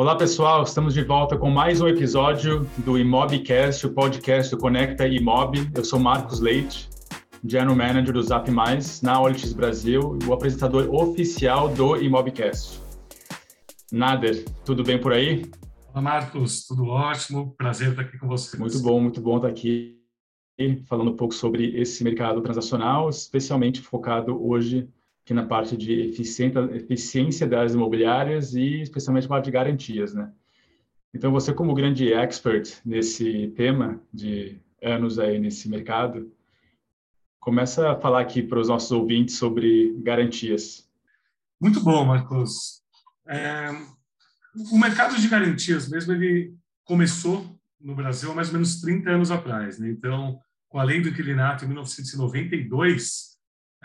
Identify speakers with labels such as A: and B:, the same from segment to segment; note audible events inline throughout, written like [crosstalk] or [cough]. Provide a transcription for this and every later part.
A: Olá, pessoal. Estamos de volta com mais um episódio do Imobcast, o podcast do Conecta Imob. Eu sou Marcos Leite, General Manager do Zap Mais na Olix Brasil e o apresentador oficial do Imobcast. Nader, tudo bem por aí?
B: Olá, Marcos. Tudo ótimo. Prazer estar aqui com você.
A: Muito bom, muito bom estar aqui falando um pouco sobre esse mercado transacional, especialmente focado hoje na parte de eficiência, eficiência das imobiliárias e especialmente na parte de garantias, né? Então, você como grande expert nesse tema de anos aí nesse mercado, começa a falar aqui para os nossos ouvintes sobre garantias.
B: Muito bom, Marcos. É, o mercado de garantias mesmo, ele começou no Brasil há mais ou menos 30 anos atrás. Né? Então, com a lei do inquilinato em 1992,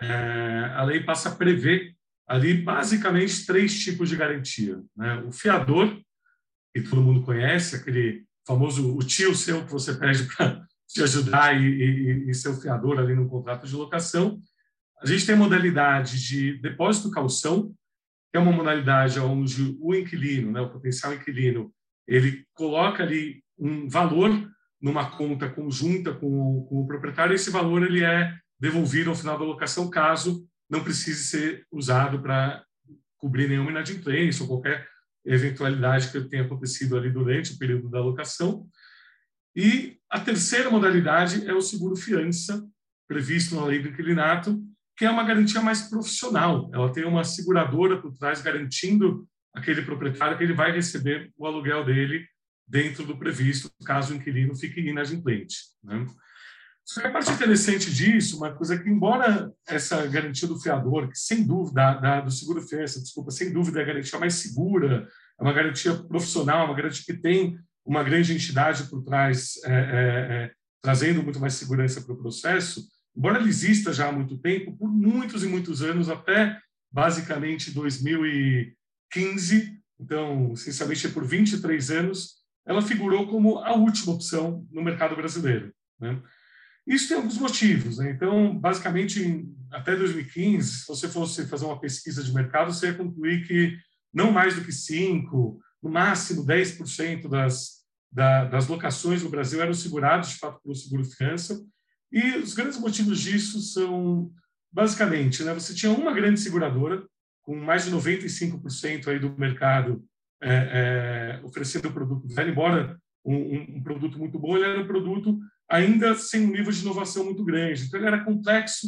B: é, a lei passa a prever ali basicamente três tipos de garantia. Né? O fiador, que todo mundo conhece, aquele famoso o tio seu que você pede para [laughs] te ajudar e, e, e ser o fiador ali no contrato de locação. A gente tem a modalidade de depósito calção, que é uma modalidade onde o inquilino, né, o potencial inquilino, ele coloca ali um valor numa conta conjunta com, com o proprietário, e esse valor ele é devolvido ao final da locação, caso não precise ser usado para cobrir nenhuma inadimplência ou qualquer eventualidade que tenha acontecido ali durante o período da locação. E a terceira modalidade é o seguro fiança, previsto na lei do inquilinato, que é uma garantia mais profissional. Ela tem uma seguradora por trás garantindo aquele proprietário que ele vai receber o aluguel dele dentro do previsto, caso o inquilino fique inadimplente. Né? A parte interessante disso, uma coisa que, embora essa garantia do fiador, que sem dúvida, da, do seguro fiança, desculpa, sem dúvida é a garantia mais segura, é uma garantia profissional, é uma garantia que tem uma grande entidade por trás, é, é, é, trazendo muito mais segurança para o processo, embora ele exista já há muito tempo, por muitos e muitos anos, até basicamente 2015, então, essencialmente por 23 anos, ela figurou como a última opção no mercado brasileiro. Né? Isso tem alguns motivos. Né? Então, basicamente, até 2015, se você fosse fazer uma pesquisa de mercado, você ia concluir que não mais do que 5%, no máximo 10% das, da, das locações no Brasil eram seguradas, de fato, pelo seguro fiança. E os grandes motivos disso são, basicamente, né, você tinha uma grande seguradora, com mais de 95% aí do mercado é, é, oferecendo o produto embora um, um, produto muito bom, ele era um produto ainda sem um nível de inovação muito grande. Então, ele era complexo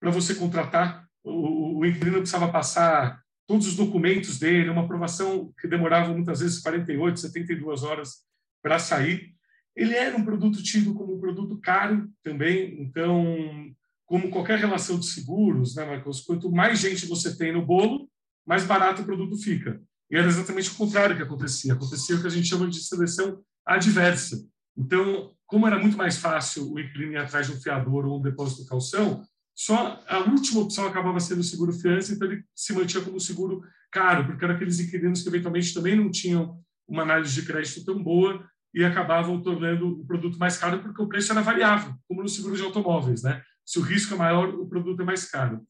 B: para você contratar. O, o inquilino precisava passar todos os documentos dele, uma aprovação que demorava muitas vezes 48, 72 horas para sair. Ele era um produto tido como um produto caro também, então, como qualquer relação de seguros, né, Marcos? Quanto mais gente você tem no bolo, mais barato o produto fica. E era exatamente o contrário que acontecia. Acontecia o que a gente chama de seleção adversa. Então, como era muito mais fácil o inquilino ir atrás de um fiador ou um depósito de calção, só a última opção acabava sendo o seguro fiança, então ele se mantinha como seguro caro, porque eram aqueles inquilinos que eventualmente também não tinham uma análise de crédito tão boa e acabavam tornando o produto mais caro porque o preço era variável, como no seguro de automóveis, né? Se o risco é maior, o produto é mais caro.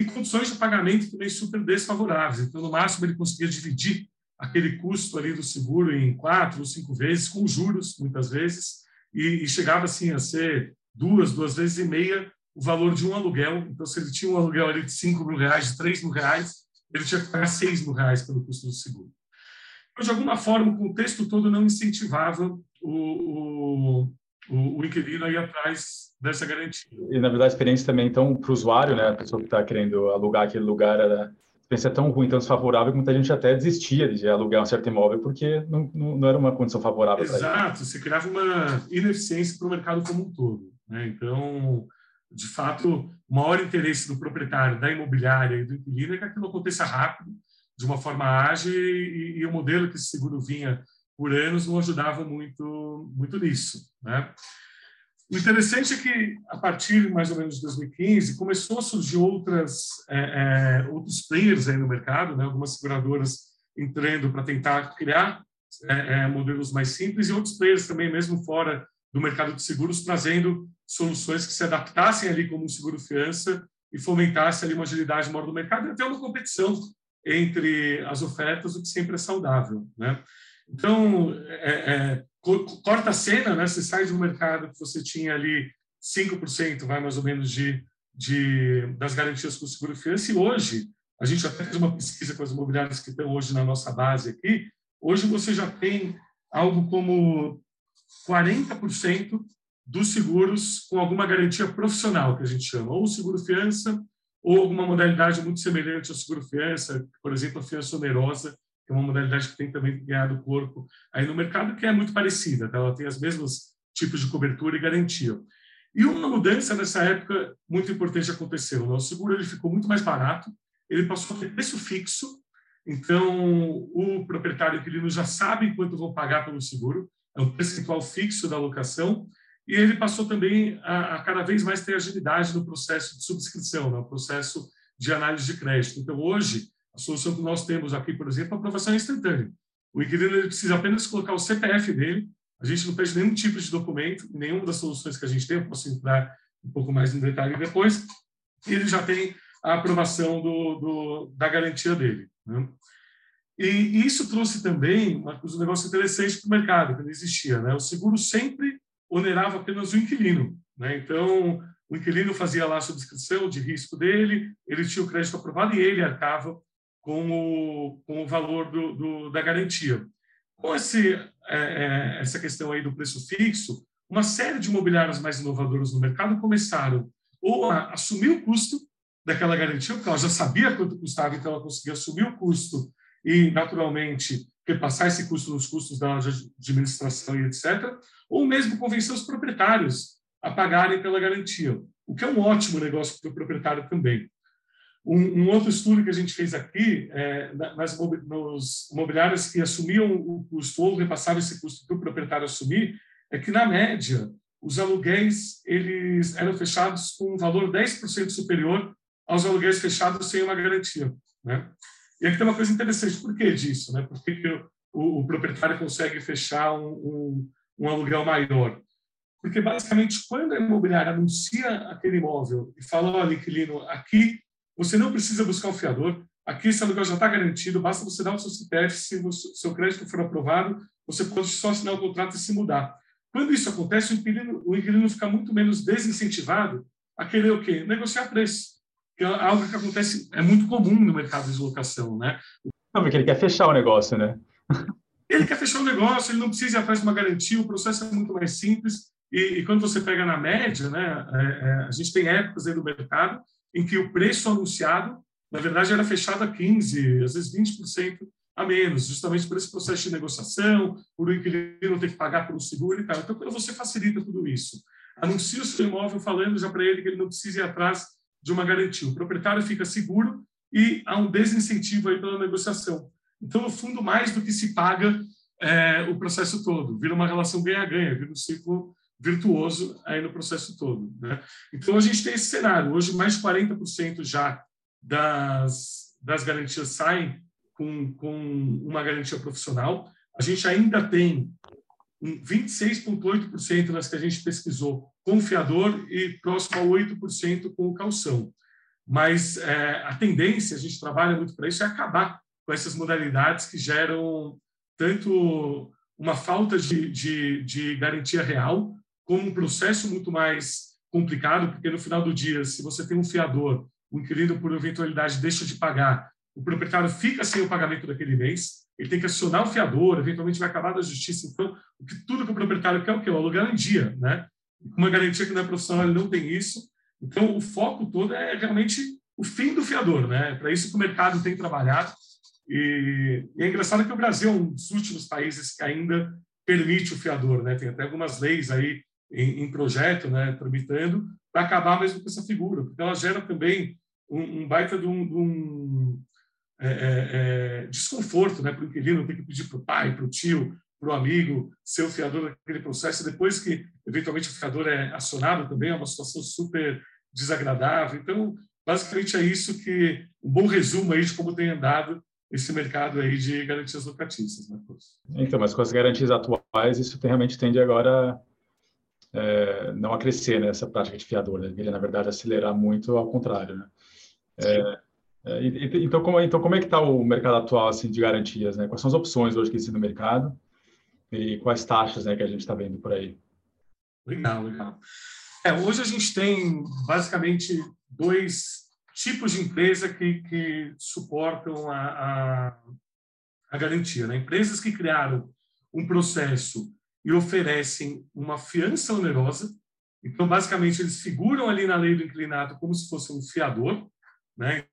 B: E condições de pagamento também super desfavoráveis. Então, no máximo, ele conseguia dividir aquele custo ali do seguro em quatro ou cinco vezes, com juros, muitas vezes, e, e chegava assim a ser duas, duas vezes e meia o valor de um aluguel. Então, se ele tinha um aluguel ali de 5 mil reais, de 3 mil reais, ele tinha que pagar 6 mil reais pelo custo do seguro. Então, de alguma forma, o contexto todo não incentivava o, o, o, inquilino a ir atrás dessa garantia.
A: E, na verdade, a experiência também, então, para o usuário, né, a pessoa que está querendo alugar aquele lugar, experiência tão ruim, tão desfavorável, que muita gente até desistia de alugar um certo imóvel porque não, não, não era uma condição favorável
B: Exato, você criava uma ineficiência para o mercado como um todo. Né? Então, de fato, o maior interesse do proprietário, da imobiliária e do inquilino é que aquilo aconteça rápido, de uma forma ágil, e, e o modelo que esse seguro vinha por anos não ajudava muito, muito nisso. Né? O interessante é que, a partir mais ou menos de 2015, começou a surgir outras, é, é, outros players aí no mercado, né? algumas seguradoras entrando para tentar criar é, é, modelos mais simples e outros players também, mesmo fora do mercado de seguros, trazendo soluções que se adaptassem ali como um seguro-fiança e fomentasse ali uma agilidade maior do mercado e até uma competição entre as ofertas, o que sempre é saudável. Né? Então, é, é, corta a cena, né? você sai de um mercado que você tinha ali 5%, vai mais ou menos, de, de, das garantias com o seguro-fiança, e hoje, a gente até fez uma pesquisa com as imobiliárias que estão hoje na nossa base aqui, hoje você já tem algo como 40% dos seguros com alguma garantia profissional, que a gente chama, ou seguro-fiança, ou alguma modalidade muito semelhante ao seguro-fiança, por exemplo, a fiança onerosa, que é uma modalidade que tem também ganhado corpo aí no mercado, que é muito parecida, tá? ela tem os mesmos tipos de cobertura e garantia. E uma mudança nessa época muito importante aconteceu. Né? O seguro ele ficou muito mais barato, ele passou a ter preço fixo, então o proprietário inquilino já sabe quanto vão pagar pelo seguro, é um percentual fixo da locação, e ele passou também a, a cada vez mais ter agilidade no processo de subscrição, no processo de análise de crédito. Então, hoje, a solução que nós temos aqui, por exemplo, a aprovação é instantânea. O inquilino precisa apenas colocar o CPF dele, a gente não pede nenhum tipo de documento, nenhuma das soluções que a gente tem, eu posso entrar um pouco mais em detalhe depois, ele já tem a aprovação do, do da garantia dele. Né? E isso trouxe também uma, um negócio interessante para o mercado, que não existia. Né? O seguro sempre onerava apenas o inquilino. Né? Então, o inquilino fazia lá a subscrição de risco dele, ele tinha o crédito aprovado e ele arcava com o, com o valor do, do da garantia. Com esse, é, é, essa questão aí do preço fixo, uma série de imobiliários mais inovadoras no mercado começaram ou a assumir o custo daquela garantia, porque ela já sabia quanto custava, então ela conseguia assumir o custo e, naturalmente, repassar esse custo nos custos da administração e etc., ou mesmo convencer os proprietários a pagarem pela garantia, o que é um ótimo negócio para o proprietário também. Um, um, outro estudo que a gente fez aqui, é, nas nos imobiliários que assumiam o custo ou repassavam esse custo para o proprietário assumir, é que, na média, os aluguéis eles eram fechados com um valor 10% superior aos aluguéis fechados sem uma garantia. Né? E aqui tem uma coisa interessante, por que disso? Né? Por que, o, o, proprietário consegue fechar um, um, um aluguel maior? Porque, basicamente, quando a imobiliária anuncia aquele imóvel e fala, olha, inquilino, aqui você não precisa buscar um fiador, aqui esse aluguel já está garantido, basta você dar o seu CPF, se o seu crédito for aprovado, você pode só assinar o contrato e se mudar. Quando isso acontece, o inquilino, o inquilino fica muito menos desincentivado a querer o quê? Negociar preço que é algo que acontece, é muito comum no mercado de locação, né?
A: Não, porque ele quer fechar o negócio, né?
B: ele quer fechar o negócio, ele não precisa ir atrás de uma garantia, o processo é muito mais simples. E, e quando você pega na média, né, é, é, a gente tem épocas aí no mercado em que o preço anunciado, na verdade, era fechado a 15%, às vezes 20% a menos, justamente por esse processo de negociação, por o inquilino ter que pagar pelo seguro e tal. Então, quando você facilita tudo isso, anuncia o seu imóvel falando já para ele que ele não precisa ir atrás de uma garantia. O proprietário fica seguro e há um desincentivo aí pela negociação. Então, no fundo, mais do que se paga é, o processo todo, vira uma relação ganha-ganha, vira um ciclo virtuoso aí no processo todo. Né? Então, a gente tem esse cenário. Hoje, mais de 40% já das, das garantias saem com, com uma garantia profissional. A gente ainda tem 26,8% nas que a gente pesquisou com fiador e próximo a 8% com calção. Mas é, a tendência, a gente trabalha muito para isso, é acabar com essas modalidades que geram tanto uma falta de, de, de garantia real, como um processo muito mais complicado, porque no final do dia, se você tem um fiador, o inquilino, por eventualidade, deixa de pagar, o proprietário fica sem o pagamento daquele mês, ele tem que acionar o fiador, eventualmente vai acabar da justiça. Então, tudo que o proprietário quer é o quê? O aluguel em dia, né? uma garantia que não é profissional, ele não tem isso. Então, o foco todo é realmente o fim do fiador, né? Para isso que o mercado tem trabalhado. E, e, é engraçado que o Brasil é um dos últimos países que ainda permite o fiador, né? Tem até algumas leis aí em, em projeto, né, tramitando, para acabar mesmo com essa figura, porque ela gera também um, um baita de um, de um é, é, é desconforto, né, para o inquilino ter que pedir para o pai, para o tio, para o amigo ser o fiador daquele processo, depois que eventualmente o fiador é acionado também, é uma situação super desagradável. Então, basicamente é isso que um bom resumo aí de como tem andado esse mercado aí de garantias locatícias, né,
A: Então, mas com as garantias atuais, isso realmente tende agora é, não a crescer nessa né, prática de fiador, né? Ele, na verdade, acelerar muito ao contrário, né? É, É, então, como, então, como é que está o mercado atual assim, de garantias? Né? Quais são as opções hoje que existem no mercado e quais taxas né, que a gente está vendo por aí?
B: Legal, legal. É, hoje a gente tem basicamente dois tipos de empresa que, que suportam a, a, a garantia. Né? Empresas que criaram um processo e oferecem uma fiança onerosa. Então, basicamente, eles figuram ali na lei do inclinado como se fosse um fiador, né?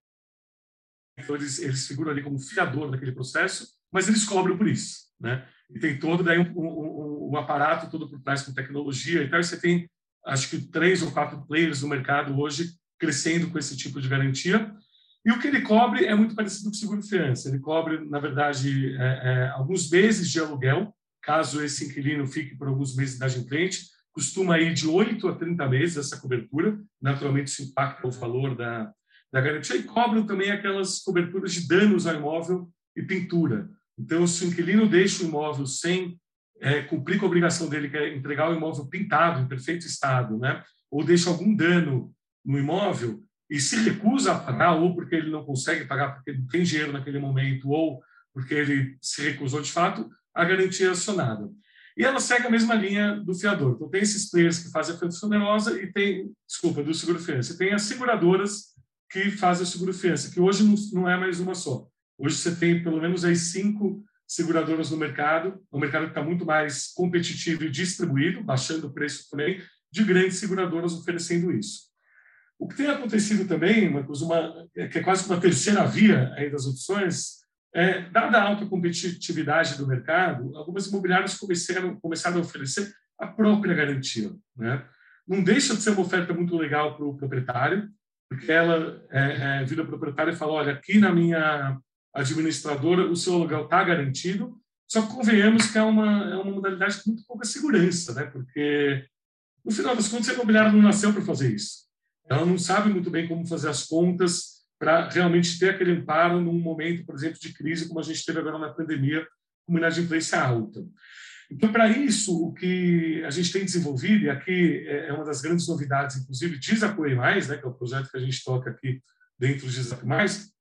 B: Então, eles, eles figuram ali como fiador daquele processo, mas eles cobram por isso, né? E tem todo daí um, um, um aparato todo por trás com tecnologia e tal. você tem, acho que três ou quatro players no mercado hoje crescendo com esse tipo de garantia. E o que ele cobre é muito parecido com o seguro-fiança. Ele cobre, na verdade, é, é, alguns meses de aluguel caso esse inquilino fique por alguns meses inadimplente, costuma ir de 8 a 30 meses essa cobertura, naturalmente isso impacta o valor da, da garantia, e cobram também aquelas coberturas de danos ao imóvel e pintura. Então, se o inquilino deixa o imóvel sem é, cumprir com a obrigação dele, que é entregar o imóvel pintado, em perfeito estado, né? ou deixa algum dano no imóvel, e se recusa a pagar, ou porque ele não consegue pagar porque não tem dinheiro naquele momento, ou porque ele se recusou de fato, a garantia acionada. E ela segue a mesma linha do fiador. Então, tem esses players que fazem a fiança onerosa e tem, desculpa, do seguro-fiança. E tem as seguradoras que fazem o seguro-fiança, que hoje não, é mais uma só. Hoje você tem pelo menos aí cinco seguradoras no mercado, um mercado que está muito mais competitivo e distribuído, baixando o preço também, de grandes seguradoras oferecendo isso. O que tem acontecido também, Marcos, uma, que é quase uma terceira via aí das opções, é, dada a alta competitividade do mercado, algumas imobiliárias começaram, começaram a oferecer a própria garantia. Né? Não deixa de ser uma oferta muito legal para o proprietário, porque ela é, é, vira proprietário e fala: olha, aqui na minha administradora o seu aluguel está garantido, só que convenhamos que é uma, é uma modalidade com muito pouca segurança, né? porque no final das contas a imobiliária não nasceu para fazer isso. Ela não sabe muito bem como fazer as contas, para realmente ter aquele amparo num momento, por exemplo, de crise, como a gente teve agora na pandemia, com inadimplência alta. Então, para isso, o que a gente tem desenvolvido, e aqui é uma das grandes novidades, inclusive, de Zapoei Mais, né, que é o projeto que a gente toca aqui dentro de Zapoei Mais,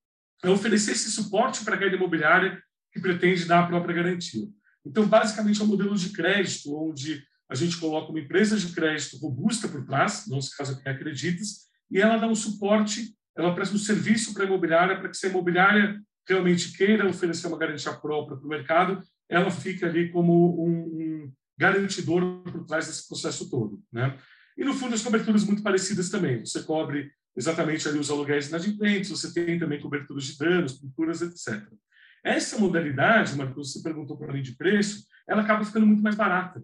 B: é oferecer esse suporte para aquela imobiliária que pretende dar a própria garantia. Então, basicamente, é um modelo de crédito, onde a gente coloca uma empresa de crédito robusta por trás, no nosso caso aqui é Acreditas, e ela dá um suporte ela presta um serviço para a imobiliária, para que se a imobiliária realmente queira oferecer uma garantia própria para o mercado, ela fica ali como um, um garantidor por trás desse processo todo. Né? E, no fundo, as coberturas muito parecidas também. Você cobre exatamente ali os aluguéis inadimplentes, você tem também coberturas de danos, pinturas, etc. Essa modalidade, Marcos, você perguntou para mim de preço, ela acaba ficando muito mais barata,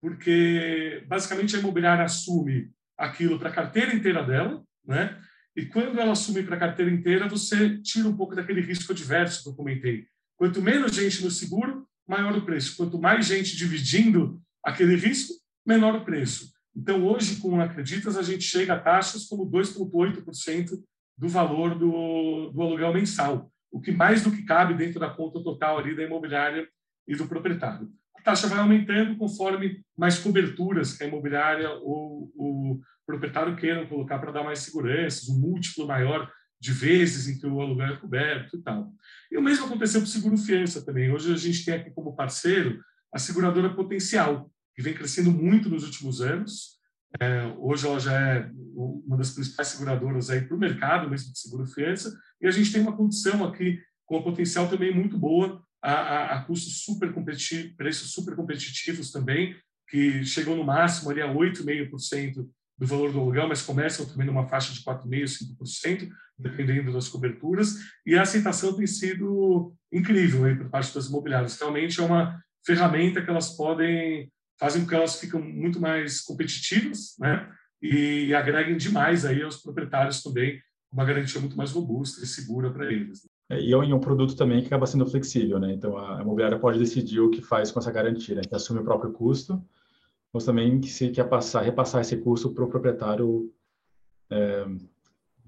B: porque, basicamente, a imobiliária assume aquilo para a carteira inteira dela, né? E quando ela assume para a carteira inteira, você tira um pouco daquele risco adverso que eu comentei. Quanto menos gente no seguro, maior o preço. Quanto mais gente dividindo aquele risco, menor o preço. Então, hoje, com Acreditas, a gente chega a taxas como 2,8% do valor do, do aluguel mensal, o que mais do que cabe dentro da conta total ali da imobiliária e do proprietário. A taxa vai aumentando conforme mais coberturas que a imobiliária ou o proprietário queiram colocar para dar mais segurança, um múltiplo maior de vezes em que o aluguel é coberto e tal. E o mesmo aconteceu com o seguro fiança também. Hoje a gente tem aqui como parceiro a seguradora Potencial, que vem crescendo muito nos últimos anos. É, hoje ela já é uma das principais seguradoras aí para o mercado mesmo de seguro fiança. E a gente tem uma condição aqui com a Potencial também muito boa, a, a, a custos super competitivos, preços super competitivos também, que chegam no máximo ali a 8,5% do valor do aluguel, mas começam também numa faixa de 4,5%, 5%, dependendo das coberturas, e a aceitação tem sido incrível aí por parte das imobiliárias. Realmente é uma ferramenta que elas podem, fazem com que elas fiquem muito mais competitivas, né? E agreguem demais aí aos proprietários também uma garantia muito mais robusta e segura para eles.
A: É, e é um produto também que acaba sendo flexível, né? Então a imobiliária pode decidir o que faz com essa garantia, né? que assume o próprio custo mas também se quer passar, repassar esse custo para o proprietário é,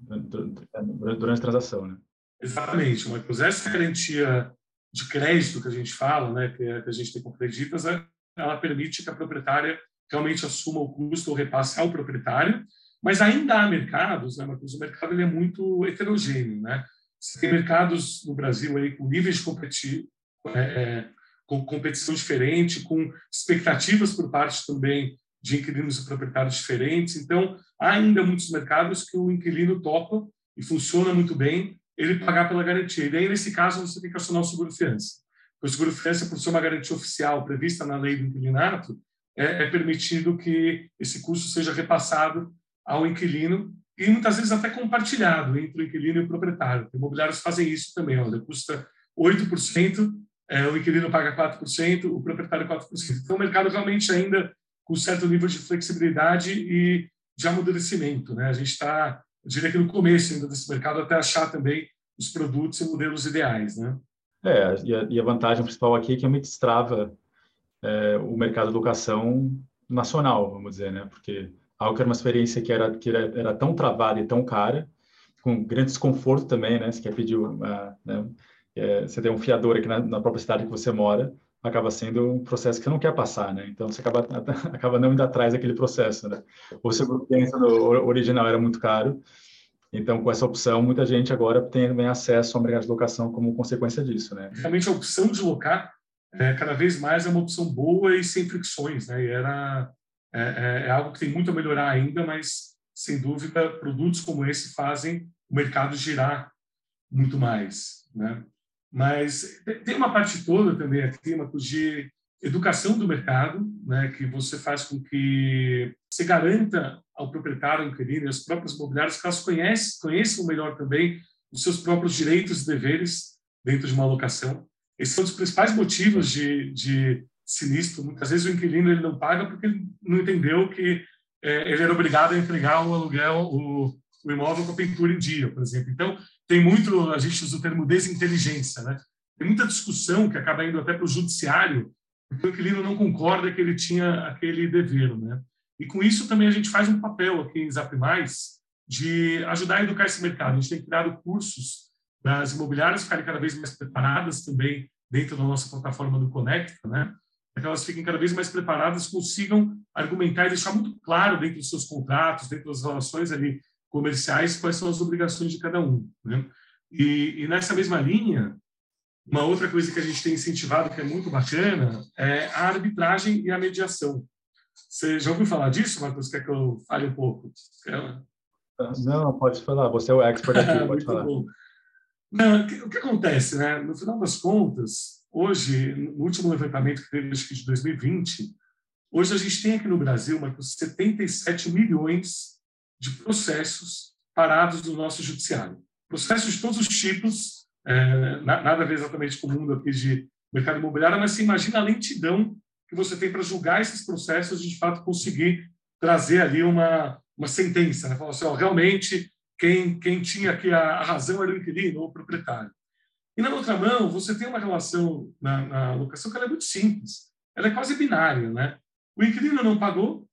A: durante a transação, né?
B: Exatamente, Marcos. Essa garantia de crédito que a gente fala, né, que, a gente tem com creditas, é, ela permite que a proprietária realmente assuma o custo ou repasse ao proprietário, mas ainda há mercados, né, Marcos? O mercado ele é muito heterogêneo, né? Você tem mercados no Brasil aí com níveis competir, é, é, com competição diferente, com expectativas por parte também de inquilinos e proprietários diferentes. Então, há ainda muitos mercados que o inquilino topa e funciona muito bem ele pagar pela garantia. E daí, nesse caso, você tem que acionar o seguro-fiança. O seguro-fiança, por ser uma garantia oficial prevista na lei do inquilinato, é, é permitido que esse custo seja repassado ao inquilino e muitas vezes até compartilhado entre o inquilino e o proprietário. Imobiliários fazem isso também, olha, custa 8%, é, o inquilino paga 4%, o proprietário 4%. Então, o mercado realmente ainda com certo nível de flexibilidade e de amadurecimento. Né? A gente está, eu diria que no começo ainda desse mercado, até achar também os produtos e modelos ideais. Né?
A: É, e a, e a vantagem principal aqui é que a gente destrava é, o mercado de locação nacional, vamos dizer, né? porque algo que era uma experiência que era, que era, era tão travada e tão cara, com grande desconforto também, né? Você quer pedir, uma, né? É, você tem um fiador aqui na, na, própria cidade que você mora, acaba sendo um processo que você não quer passar, né? Então você acaba [laughs] acaba não indo atrás daquele processo, né? O seguro pensa no original era muito caro, então com essa opção muita gente agora tem também acesso ao mercado de locação como consequência disso, né?
B: Realmente a opção de locar é, cada vez mais é uma opção boa e sem fricções, né? E era é, é, é algo que tem muito a melhorar ainda, mas sem dúvida produtos como esse fazem o mercado girar muito mais, né? Mas tem uma parte toda também aqui, Marcos, de educação do mercado, né, que você faz com que se garanta ao proprietário, ao inquilino aos próprios imobiliários que elas conhecem, conheçam melhor também os seus próprios direitos e deveres dentro de uma locação. Esse é um dos principais motivos de, de sinistro. Muitas vezes o inquilino ele não paga porque não entendeu que é, ele era obrigado a entregar o aluguel, o, o imóvel com a pintura em dia, por exemplo. Então, tem muito, a gente usa o termo desinteligência, né? Tem muita discussão que acaba indo até para o judiciário, porque o inquilino não concorda que ele tinha aquele dever, né? E com isso também a gente faz um papel aqui em Zap Mais de ajudar a educar esse mercado. A gente tem criado cursos para as imobiliárias ficarem cada vez mais preparadas também dentro da nossa plataforma do Conecta, né? Para que elas fiquem cada vez mais preparadas, consigam argumentar e deixar muito claro dentro dos seus contratos, dentro das relações ali comerciais quais são as obrigações de cada um. Né? E, e, nessa mesma linha, uma outra coisa que a gente tem incentivado que é muito bacana é a arbitragem e a mediação. Você já ouviu falar disso, Marcos? Quer que eu fale um pouco? Quer...
A: Não, pode falar. Você é o expert aqui, [laughs] pode falar. Bom.
B: Não, o que acontece, né? No final das contas, hoje, no último levantamento que teve, acho que de 2020, hoje a gente tem aqui no Brasil, Marcos, 77 milhões de processos parados no nosso judiciário. Processos de todos os tipos, é, nada a ver exatamente com o mundo aqui de mercado imobiliário, mas se imagina a lentidão que você tem para julgar esses processos e, de fato, conseguir trazer ali uma, uma sentença. Né? Falar assim, ó, realmente, quem, quem tinha aqui a, a razão era o inquilino ou o proprietário. E, na outra mão, você tem uma relação na, na locação que é muito simples. Ela é quase binária. Né? O inquilino não pagou,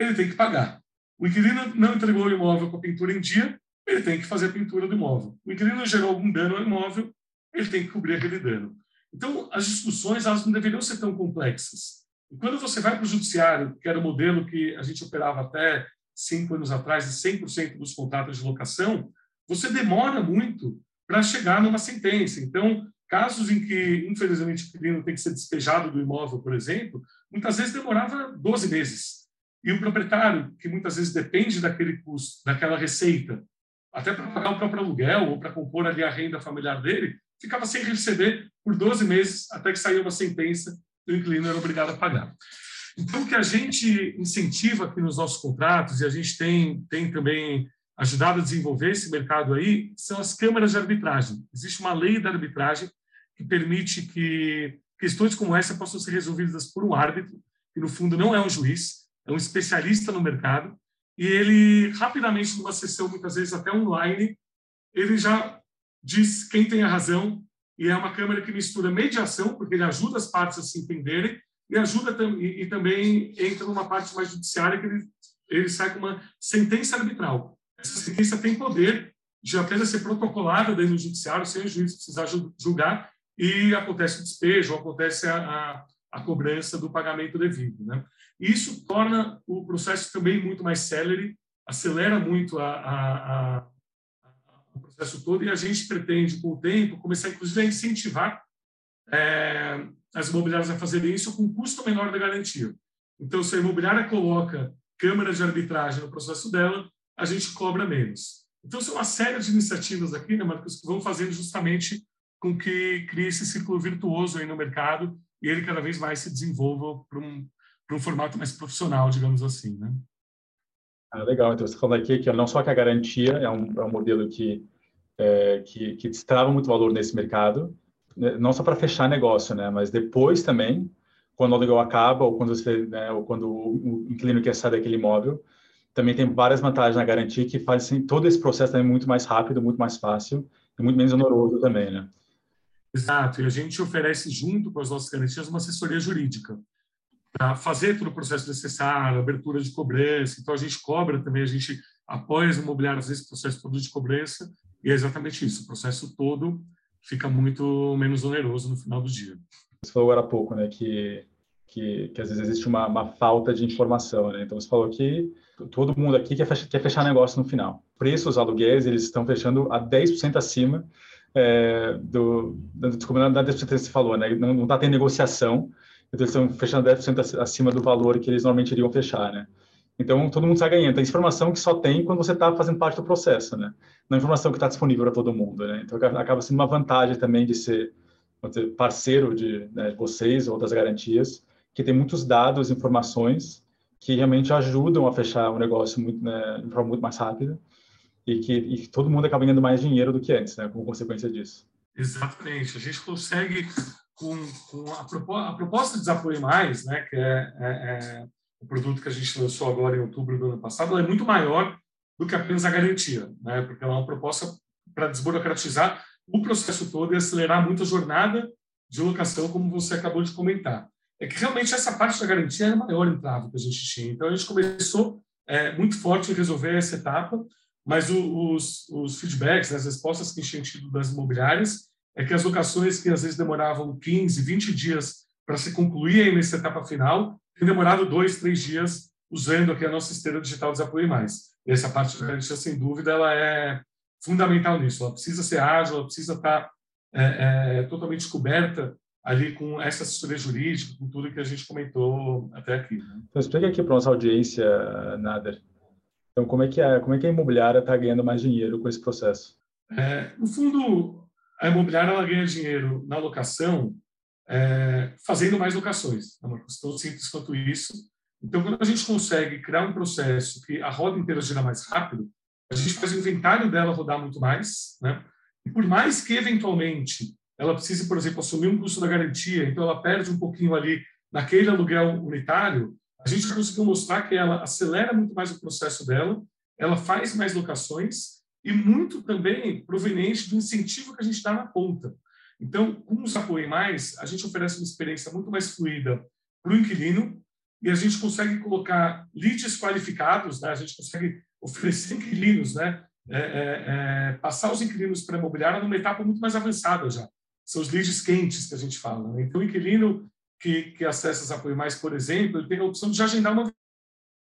B: ele tem que pagar. O inquilino não entregou o imóvel com a pintura em dia, ele tem que fazer a pintura do imóvel. O inquilino gerou algum dano ao imóvel, ele tem que cobrir aquele dano. Então, as discussões elas não deveriam ser tão complexas. E quando você vai para o judiciário, que era o modelo que a gente operava até cinco anos atrás, de 100% dos contratos de locação, você demora muito para chegar numa sentença. Então, casos em que, infelizmente, o inquilino tem que ser despejado do imóvel, por exemplo, muitas vezes demorava 12 meses. E o proprietário, que muitas vezes depende daquele custo, daquela receita, até para pagar o próprio aluguel ou para compor ali a renda familiar dele, ficava sem receber por 12 meses até que saía uma sentença e o inquilino era obrigado a pagar. Então, o que a gente incentiva aqui nos nossos contratos, e a gente tem, tem também ajudado a desenvolver esse mercado aí, são as câmaras de arbitragem. Existe uma lei da arbitragem que permite que questões como essa possam ser resolvidas por um árbitro, que no fundo não é um juiz, é um especialista no mercado, e ele rapidamente, numa sessão, muitas vezes até online, ele já diz quem tem a razão, e é uma câmera que mistura mediação, porque ele ajuda as partes a se entenderem, e ajuda e, e também entra numa parte mais judiciária, que ele, ele sai com uma sentença arbitral. Essa sentença tem poder de apenas ser protocolada dentro do judiciário, sem o juiz precisar julgar, e acontece o despejo, acontece a, a, a cobrança do pagamento devido. Né? Isso torna o processo também muito mais célere, acelera muito a, a, a, o processo todo e a gente pretende, com o tempo, começar, inclusive, a incentivar é, as imobiliárias a fazerem isso com custo menor da garantia. Então, se a imobiliária coloca câmara de arbitragem no processo dela, a gente cobra menos. Então, são uma série de iniciativas aqui, né, Marcos, que vão fazendo justamente com que crie esse ciclo virtuoso aí no mercado e ele cada vez mais se desenvolva para um, para um formato mais profissional, digamos assim, né?
A: Ah, legal. Então, você está falando aqui que não só que a garantia é um, é um modelo que, é, que, que destrava muito valor nesse mercado, né, não só para fechar negócio, né, mas depois também, quando o aluguel acaba ou quando você, né, ou quando o inquilino quer sair daquele imóvel, também tem várias vantagens na garantia que fazem todo esse processo também muito mais rápido, muito mais fácil e muito menos oneroso também, né?
B: Exato. E a gente oferece junto com as nossas garantias uma assessoria jurídica para fazer todo o processo necessário, abertura de cobrança. Então a gente cobra também, a gente apoia as imobiliárias nesse processo todo de cobrança e é exatamente isso. O processo todo fica muito menos oneroso no final do dia.
A: Você falou agora há pouco, né, que que, que às vezes existe uma, uma, falta de informação, né? Então você falou que todo mundo aqui quer fechar, quer fechar negócio no final. Preços aluguéis eles estão fechando a 10% acima é, do, desculpa, da 10% que você falou, né? Não está tendo negociação, então eles estão fechando 10% acima do valor que eles normalmente iriam fechar, né? Então, todo mundo está ganhando. Tem informação que só tem quando você está fazendo parte do processo, né? Não é informação que está disponível para todo mundo, né? Então, acaba sendo uma vantagem também de ser dizer, parceiro de né, vocês ou das garantias, que tem muitos dados, informações que realmente ajudam a fechar o negócio muito, né, de forma muito mais rápida e que, e todo mundo acaba ganhando mais dinheiro do que antes, né, como consequência disso.
B: Exatamente. A gente consegue, com, com a, proposta, a, proposta de Desapoio Mais, né, que é, é, é, o produto que a gente lançou agora em outubro do ano passado, é muito maior do que apenas a garantia, né, porque ela é uma proposta para desburocratizar o processo todo e acelerar muito a jornada de locação, como você acabou de comentar é que realmente essa parte da garantia era a maior entrave que a gente tinha. Então, a gente começou é, muito forte em resolver essa etapa, mas o, os, os, feedbacks, né, as respostas que a gente tido das imobiliárias, é que as locações que às vezes demoravam 15, 20 dias para se concluir nessa etapa final, têm demorado dois, três dias usando aqui a nossa esteira digital Desapoio Mais. E essa parte da garantia, sem dúvida, ela é fundamental nisso. Ela precisa ser ágil, ela precisa estar é, é, totalmente coberta ali com essa assessoria jurídica, com tudo que a gente comentou até aqui. Né?
A: Então, explica aqui para nossa audiência, Nader. Então, como é que a, como é que a imobiliária está ganhando mais dinheiro com esse processo?
B: É, no fundo, a imobiliária ela ganha dinheiro na locação é, fazendo mais locações. É uma questão tão simples quanto isso. Então, quando a gente consegue criar um processo que a roda inteira gira mais rápido, a gente faz o inventário dela rodar muito mais, né? E por mais que eventualmente ela precisa, por exemplo, assumir um custo da garantia, então ela perde um pouquinho ali naquele aluguel unitário, a gente conseguiu mostrar que ela acelera muito mais o processo dela, ela faz mais locações e muito também proveniente do incentivo que a gente dá na ponta. Então, com os Apoiem Mais, a gente oferece uma experiência muito mais fluida para o inquilino e a gente consegue colocar leads qualificados, né? a gente consegue oferecer [laughs] inquilinos, né? É, é, é, passar os inquilinos para a imobiliária numa etapa muito mais avançada já são os leads quentes que a gente fala. Né? Então, o inquilino que, que acessa os apoio mais, por exemplo, ele tem a opção de já agendar uma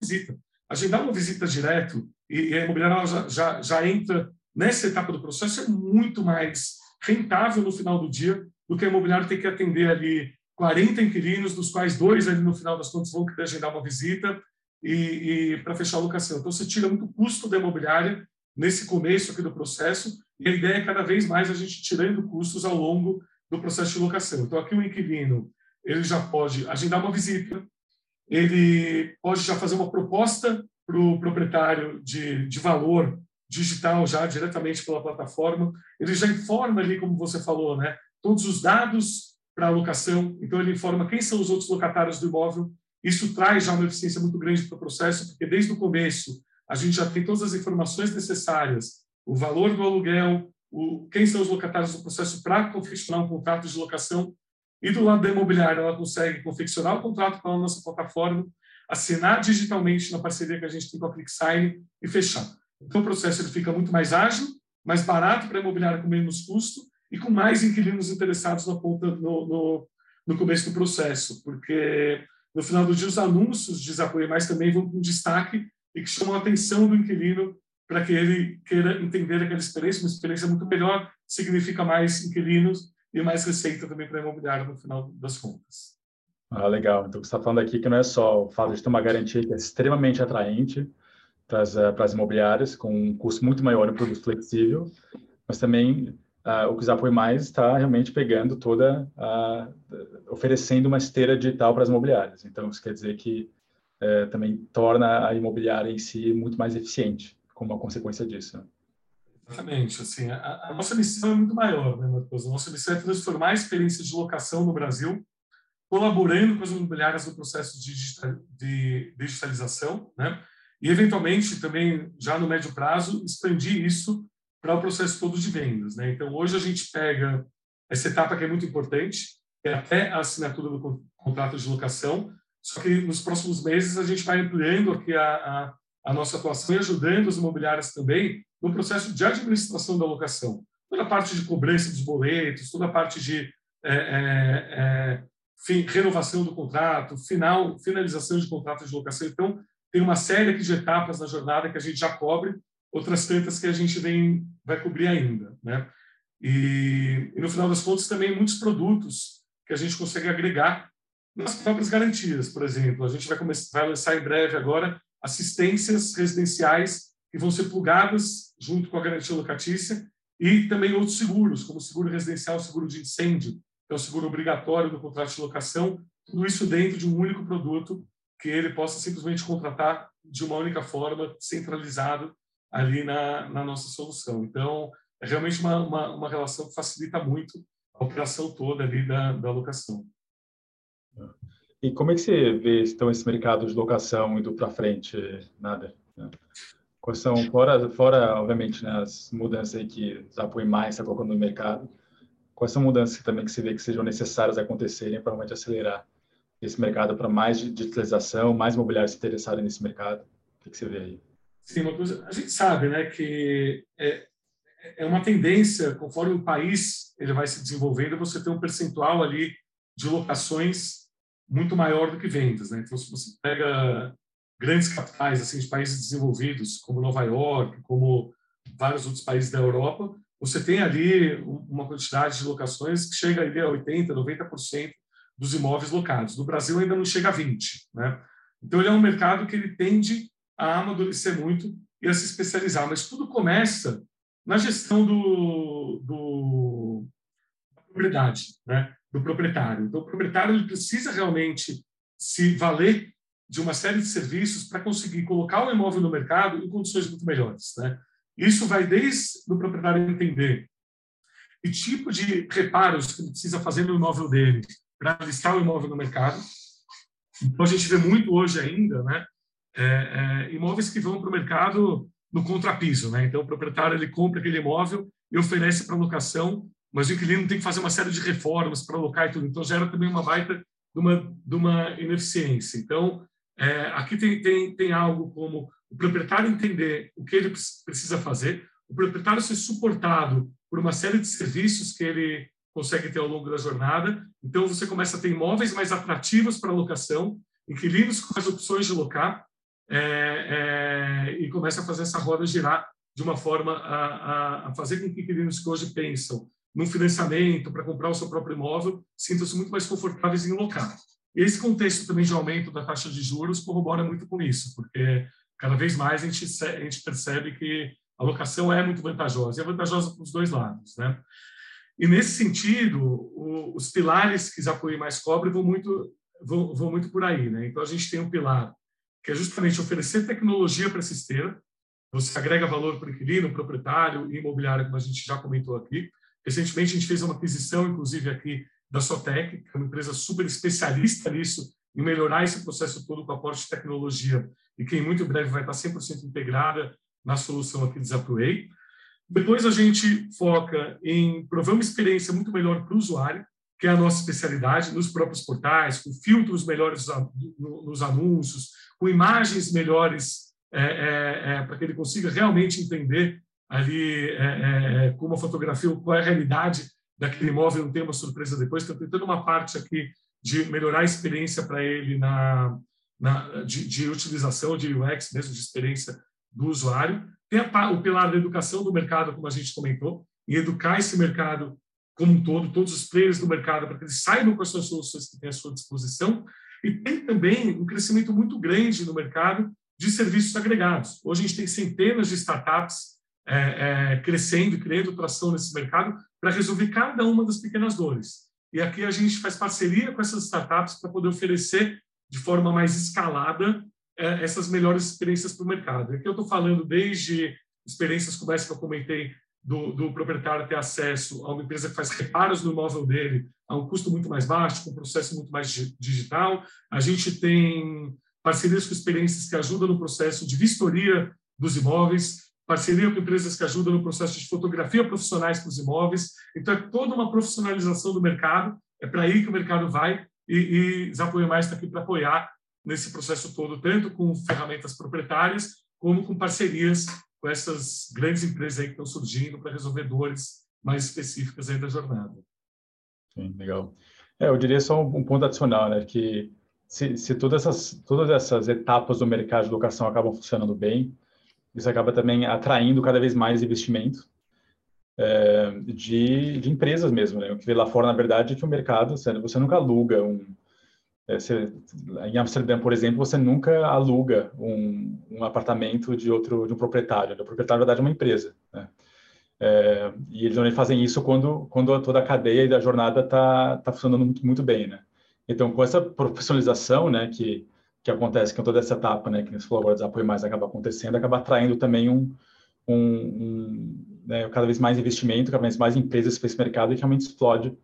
B: visita. Agendar uma visita direto e, a imobiliária já, já, já entra nessa etapa do processo é muito mais rentável no final do dia do que a imobiliária ter que atender ali 40 inquilinos, dos quais dois ali no final das contas vão querer agendar uma visita e, e para fechar a locação. Então, você tira muito custo da imobiliária nesse começo aqui do processo e a ideia é cada vez mais a gente tirando custos ao longo do processo de locação. Então, aqui o inquilino ele já pode agendar uma visita, ele pode já fazer uma proposta para o proprietário de, de valor digital já diretamente pela plataforma. Ele já informa ali, como você falou, né, todos os dados para a locação. Então, ele informa quem são os outros locatários do imóvel. Isso traz já uma eficiência muito grande para o processo, porque desde o começo a gente já tem todas as informações necessárias o valor do aluguel, o, quem são os locatários do processo para confeccionar um contrato de locação. E do lado da imobiliária, ela consegue confeccionar o contrato com a nossa plataforma, assinar digitalmente na parceria que a gente tem com a ClickSign e fechar. Então, o processo ele fica muito mais ágil, mais barato para a imobiliária com menos custo e com mais inquilinos interessados na ponta no, no, no começo do processo, porque no final do dia os anúncios de apoio mais também vão com destaque e que chamam a atenção do inquilino para que ele queira entender aquela experiência, uma experiência muito melhor, significa mais inquilinos e mais receita também para a imobiliária no final das contas.
A: Ah, legal. Então, você está falando aqui que não é só o fato de ter uma garantia que é extremamente atraente para as, eh, imobiliárias, com um custo muito maior no produto flexível, mas também uh, o que Apoio Mais está realmente pegando toda, oferecendo uma esteira digital para as imobiliárias. Então, isso quer dizer que uh, também torna a imobiliária em si muito mais eficiente, como uma consequência disso. Né?
B: Exatamente. Assim, a, a, nossa missão é muito maior, né, Marcos? A nossa missão é transformar a experiência de locação no Brasil, colaborando com as imobiliárias no processo de, digitalização, né? E, eventualmente, também, já no médio prazo, expandir isso para o processo todo de vendas. Né? Então, hoje a gente pega essa etapa que é muito importante, que é até a assinatura do contrato de locação, só que nos próximos meses a gente vai ampliando aqui a, a, a nossa atuação e ajudando as imobiliárias também no processo de administração da locação. Toda a parte de cobrança dos boletos, toda a parte de é, é, é, renovação do contrato, final, finalização de contrato de locação. Então, tem uma série de etapas na jornada que a gente já cobre outras tantas que a gente vem vai cobrir ainda, né? E, e, no final das contas também muitos produtos que a gente consegue agregar nas próprias garantias, por exemplo, a gente vai começar vai lançar em breve agora assistências residenciais que vão ser plugadas junto com a garantia locatícia e também outros seguros, como seguro residencial, seguro de incêndio, é o seguro obrigatório do contrato de locação, tudo isso dentro de um único produto que ele possa simplesmente contratar de uma única forma, centralizado ali na, na nossa solução. Então, é realmente uma, uma, uma, relação que facilita muito a operação toda ali da, da locação.
A: E como é que você vê então esse mercado de locação indo para frente, Nader? Quais são, fora, fora obviamente, né, as mudanças aí que apoio mais está colocando no mercado, quais são mudanças também que você vê que sejam necessárias acontecerem para realmente acelerar esse mercado para mais digitalização, mais imobiliários se interessarem nesse mercado? O que, você vê aí?
B: Sim, uma coisa, a gente sabe, né, que é, é uma tendência, conforme o país ele vai se desenvolvendo, você tem um percentual ali de locações muito maior do que vendas, né? Então, se você pega grandes capitais assim de países desenvolvidos, como Nova York, como vários outros países da Europa, você tem ali uma quantidade de locações que chega ali a 80, 90% dos imóveis locados. No Brasil ainda não chega a 20, né? Então ele é um mercado que ele tende a amadurecer muito e a se especializar. Mas tudo começa na gestão do, do da propriedade, né? do proprietário. Então, o proprietário ele precisa realmente se valer de uma série de serviços para conseguir colocar o imóvel no mercado em condições muito melhores. Né? Isso vai desde o proprietário entender que tipo de reparos que ele precisa fazer no imóvel dele para listar o imóvel no mercado. Então, a gente vê muito hoje ainda, né? é, é, imóveis que vão para o mercado no contrapiso. Né? Então, o proprietário ele compra aquele imóvel e oferece para locação, mas o inquilino tem que fazer uma série de reformas para alocar e tudo. Então, gera também uma baita de uma, de uma ineficiência. Então, é, aqui tem, tem, tem algo como o proprietário entender o que ele precisa fazer, o proprietário ser suportado por uma série de serviços que ele consegue ter ao longo da jornada. Então, você começa a ter imóveis mais atrativos para locação, inquilinos com mais opções de locar, é, é, e começa a fazer essa roda girar de uma forma a, a, a fazer com que inquilinos que hoje pensam num financiamento para comprar o seu próprio imóvel sintam-se muito mais confortáveis em locar. Esse contexto também de aumento da taxa de juros corrobora muito com isso, porque cada vez mais a gente, a gente percebe que a locação é muito vantajosa, e é vantajosa para os dois lados. Né? E, nesse sentido, o, os pilares que Zapoí mais cobre vão muito, vão, vão muito por aí. Né? Então, a gente tem um pilar que é justamente oferecer tecnologia para essa esteira. Você agrega valor para o inquilino, proprietário e imobiliário, como a gente já comentou aqui. Recentemente, a gente fez uma aquisição, inclusive, aqui da Sotec, que é uma empresa super especialista nisso, em melhorar esse processo todo com aporte de tecnologia e que em muito breve vai estar 100% integrada na solução aqui do Zapuei. Depois a gente foca em prover uma experiência muito melhor para o usuário, que é a nossa especialidade, nos próprios portais, com filtros melhores nos anúncios, com imagens melhores é, é, é, para que ele consiga realmente entender ali é, é, é, com uma fotografia qual é a realidade daquele imóvel, não tem uma surpresa depois. Estou tentando uma parte aqui de melhorar a experiência para ele na, na de, de, utilização de UX, mesmo de experiência do usuário. tem a, o pilar da educação do mercado, como a gente comentou, e educar esse mercado como um todo, todos os players do mercado, para que eles saibam quais são as soluções que têm à sua disposição. E tem também um crescimento muito grande no mercado de serviços agregados. Hoje a gente tem centenas de startups é, é, crescendo e criando tração nesse mercado para resolver cada uma das pequenas dores. E aqui a gente faz parceria com essas startups para poder oferecer de forma mais escalada é, essas melhores experiências para o mercado. Aqui eu estou falando desde experiências como essa que eu comentei do, do, proprietário ter acesso a uma empresa que faz reparos no imóvel dele a um custo muito mais baixo, com um processo muito mais digital. A gente tem parcerias com experiências que ajudam no processo de vistoria dos imóveis, parceria com empresas que ajudam no processo de fotografia profissionais para os imóveis. Então, é toda uma profissionalização do mercado, é para aí que o mercado vai, e, e Zapoia Mais está aqui para apoiar nesse processo todo, tanto com ferramentas proprietárias, como com parcerias com essas grandes empresas aí que estão surgindo para resolver dores mais específicas aí da jornada.
A: Sim, legal. É, eu diria só um, ponto adicional, né, que se, se todas, essas, todas essas etapas do mercado de locação acabam funcionando bem, isso acaba também atraindo cada vez mais investimento é, de, de empresas mesmo. Né? O que vê lá fora, na verdade, é que o mercado, você, nunca aluga um. É, você, em Amsterdã, por exemplo, você nunca aluga um, um apartamento de outro de um proprietário. O proprietário, na verdade, é uma empresa. Né? É, e eles normalmente fazem isso quando, quando toda a cadeia e da jornada está tá funcionando muito, muito bem. Né? Então, com essa profissionalização, né, que que acontece com toda essa etapa, né, que você falou agora, desapoio mais acaba acontecendo, acaba atraindo também um, um, um né, cada vez mais investimento, cada vez mais empresas para esse mercado e realmente explode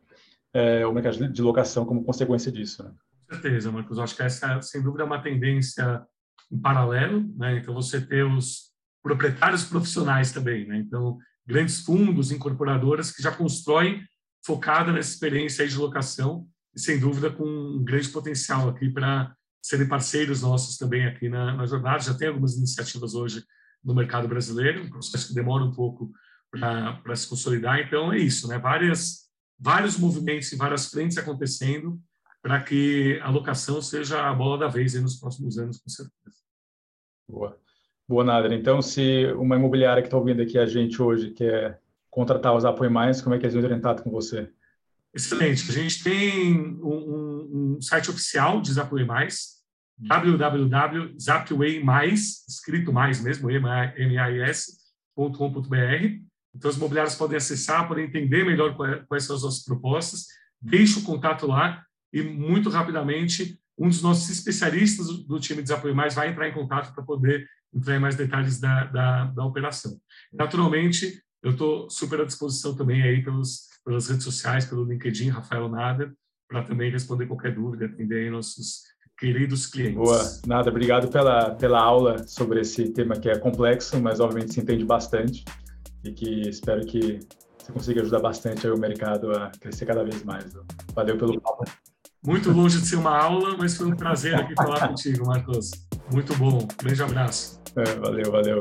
A: é, o mercado de locação como consequência disso. Né?
B: Com certeza, Marcos. Acho que essa, sem dúvida, é uma tendência em paralelo. Né? Então, você ter os proprietários profissionais também. Né? Então, grandes fundos, incorporadoras que já constroem focada nessa experiência de locação e, sem dúvida, com um grande potencial aqui para serem parceiros nossos também aqui na, na jornada. Já tem algumas iniciativas hoje no mercado brasileiro, um processo que demora um pouco para se consolidar. Então, é isso, né? Várias, vários movimentos em várias frentes acontecendo para que a locação seja a bola da vez nos próximos anos, com certeza.
A: Boa. Boa, Nader. Então, se uma imobiliária que está ouvindo aqui a gente hoje quer contratar os Apoio Mais, como é que eles vão entrar com você?
B: Excelente. A gente tem um, um site oficial de Zapway Mais, www.zapwaymais, escrito mais mesmo, M-A-I-S.com.br. Então, os imobiliários podem acessar, podem entender melhor quais são as nossas propostas, deixe o contato lá e, muito rapidamente, um dos nossos especialistas do time de Desapoio Mais vai entrar em contato para poder entrar em mais detalhes da, da, da operação. Naturalmente, eu estou super à disposição também aí pelos, pelas redes sociais, pelo LinkedIn, Rafael Nader, para também responder qualquer dúvida, atender nossos queridos clientes.
A: Boa, nada, obrigado pela, pela aula sobre esse tema que é complexo, mas obviamente se entende bastante e que espero que você consiga ajudar bastante o mercado a crescer cada vez mais. Valeu pelo papo.
B: Muito longe de ser uma aula, mas foi um prazer aqui falar contigo, Marcos. Muito bom. Grande abraço.
A: É, valeu, valeu.